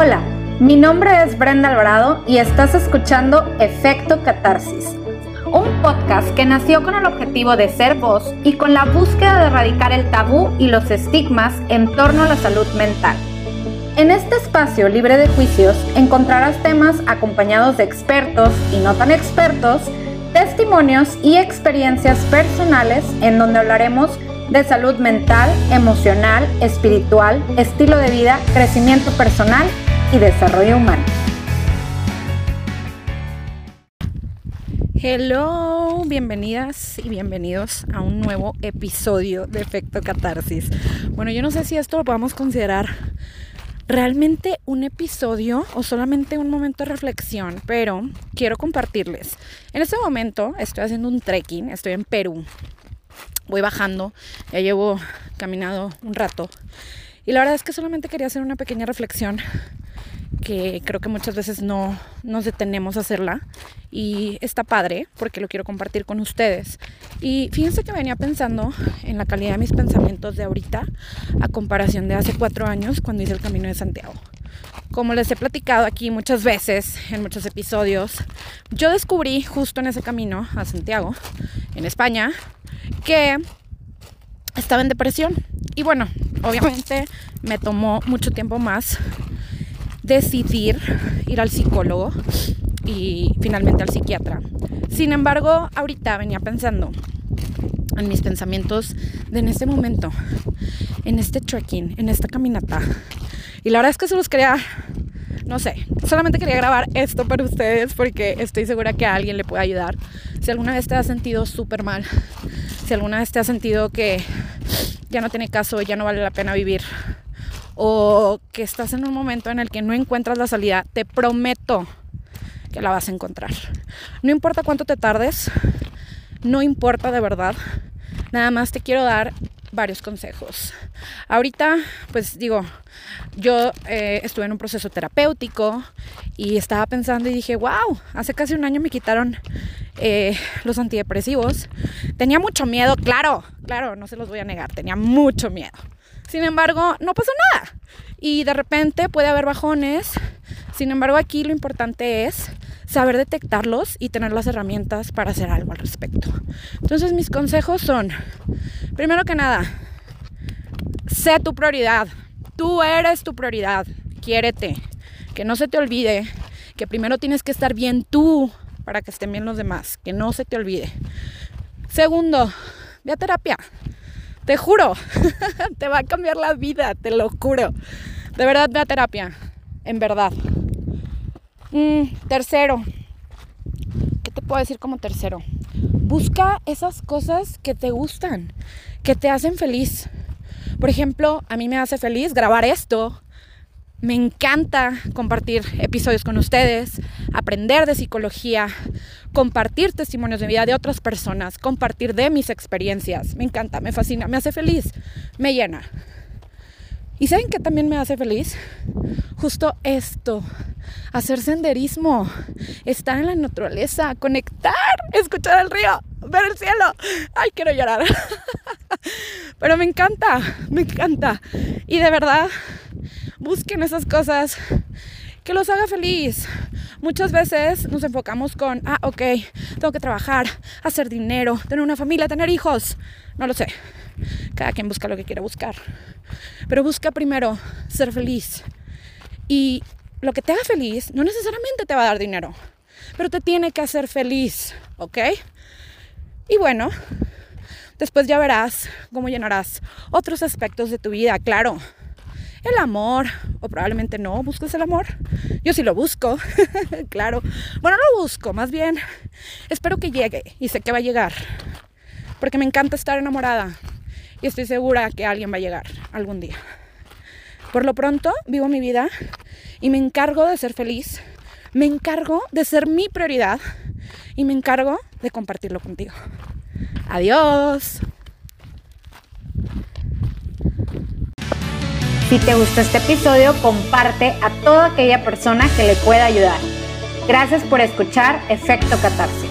Hola, mi nombre es Brenda Alvarado y estás escuchando Efecto Catarsis, un podcast que nació con el objetivo de ser voz y con la búsqueda de erradicar el tabú y los estigmas en torno a la salud mental. En este espacio libre de juicios encontrarás temas acompañados de expertos y no tan expertos, testimonios y experiencias personales en donde hablaremos de salud mental, emocional, espiritual, estilo de vida, crecimiento personal y desarrollo humano. Hello, bienvenidas y bienvenidos a un nuevo episodio de Efecto Catarsis. Bueno, yo no sé si esto lo podemos considerar realmente un episodio o solamente un momento de reflexión, pero quiero compartirles. En este momento estoy haciendo un trekking, estoy en Perú. Voy bajando, ya llevo caminado un rato. Y la verdad es que solamente quería hacer una pequeña reflexión que creo que muchas veces no nos detenemos a hacerla y está padre porque lo quiero compartir con ustedes. Y fíjense que venía pensando en la calidad de mis pensamientos de ahorita a comparación de hace cuatro años cuando hice el Camino de Santiago. Como les he platicado aquí muchas veces, en muchos episodios, yo descubrí justo en ese camino a Santiago, en España, que estaba en depresión. Y bueno, obviamente me tomó mucho tiempo más decidir ir al psicólogo y finalmente al psiquiatra. Sin embargo, ahorita venía pensando en mis pensamientos de en este momento, en este trekking, en esta caminata. Y la verdad es que se los quería, no sé, solamente quería grabar esto para ustedes porque estoy segura que a alguien le puede ayudar. Si alguna vez te has sentido súper mal, si alguna vez te has sentido que ya no tiene caso, ya no vale la pena vivir, o que estás en un momento en el que no encuentras la salida, te prometo que la vas a encontrar. No importa cuánto te tardes, no importa de verdad, nada más te quiero dar varios consejos. Ahorita, pues digo, yo eh, estuve en un proceso terapéutico y estaba pensando y dije, wow, hace casi un año me quitaron eh, los antidepresivos. Tenía mucho miedo, claro, claro, no se los voy a negar, tenía mucho miedo. Sin embargo, no pasó nada. Y de repente puede haber bajones. Sin embargo, aquí lo importante es saber detectarlos y tener las herramientas para hacer algo al respecto. Entonces mis consejos son, primero que nada, sé tu prioridad. Tú eres tu prioridad. Quiérete. Que no se te olvide que primero tienes que estar bien tú para que estén bien los demás. Que no se te olvide. Segundo, ve a terapia. Te juro, te va a cambiar la vida, te lo juro. De verdad, ve a terapia, en verdad. Mm, tercero, ¿qué te puedo decir como tercero? Busca esas cosas que te gustan, que te hacen feliz. Por ejemplo, a mí me hace feliz grabar esto, me encanta compartir episodios con ustedes, aprender de psicología, compartir testimonios de vida de otras personas, compartir de mis experiencias. Me encanta, me fascina, me hace feliz, me llena. ¿Y saben qué también me hace feliz? Justo esto, hacer senderismo, estar en la naturaleza, conectar, escuchar el río, ver el cielo. Ay, quiero llorar. Pero me encanta, me encanta. Y de verdad, busquen esas cosas que los haga feliz. Muchas veces nos enfocamos con, ah, ok, tengo que trabajar, hacer dinero, tener una familia, tener hijos. No lo sé. Cada quien busca lo que quiera buscar. Pero busca primero ser feliz. Y lo que te haga feliz no necesariamente te va a dar dinero, pero te tiene que hacer feliz, ¿ok? Y bueno, después ya verás cómo llenarás otros aspectos de tu vida, claro el amor, o probablemente no buscas el amor. Yo sí lo busco, claro. Bueno, no lo busco, más bien espero que llegue y sé que va a llegar. Porque me encanta estar enamorada y estoy segura que alguien va a llegar algún día. Por lo pronto, vivo mi vida y me encargo de ser feliz, me encargo de ser mi prioridad y me encargo de compartirlo contigo. Adiós. Si te gustó este episodio, comparte a toda aquella persona que le pueda ayudar. Gracias por escuchar Efecto Catarsis.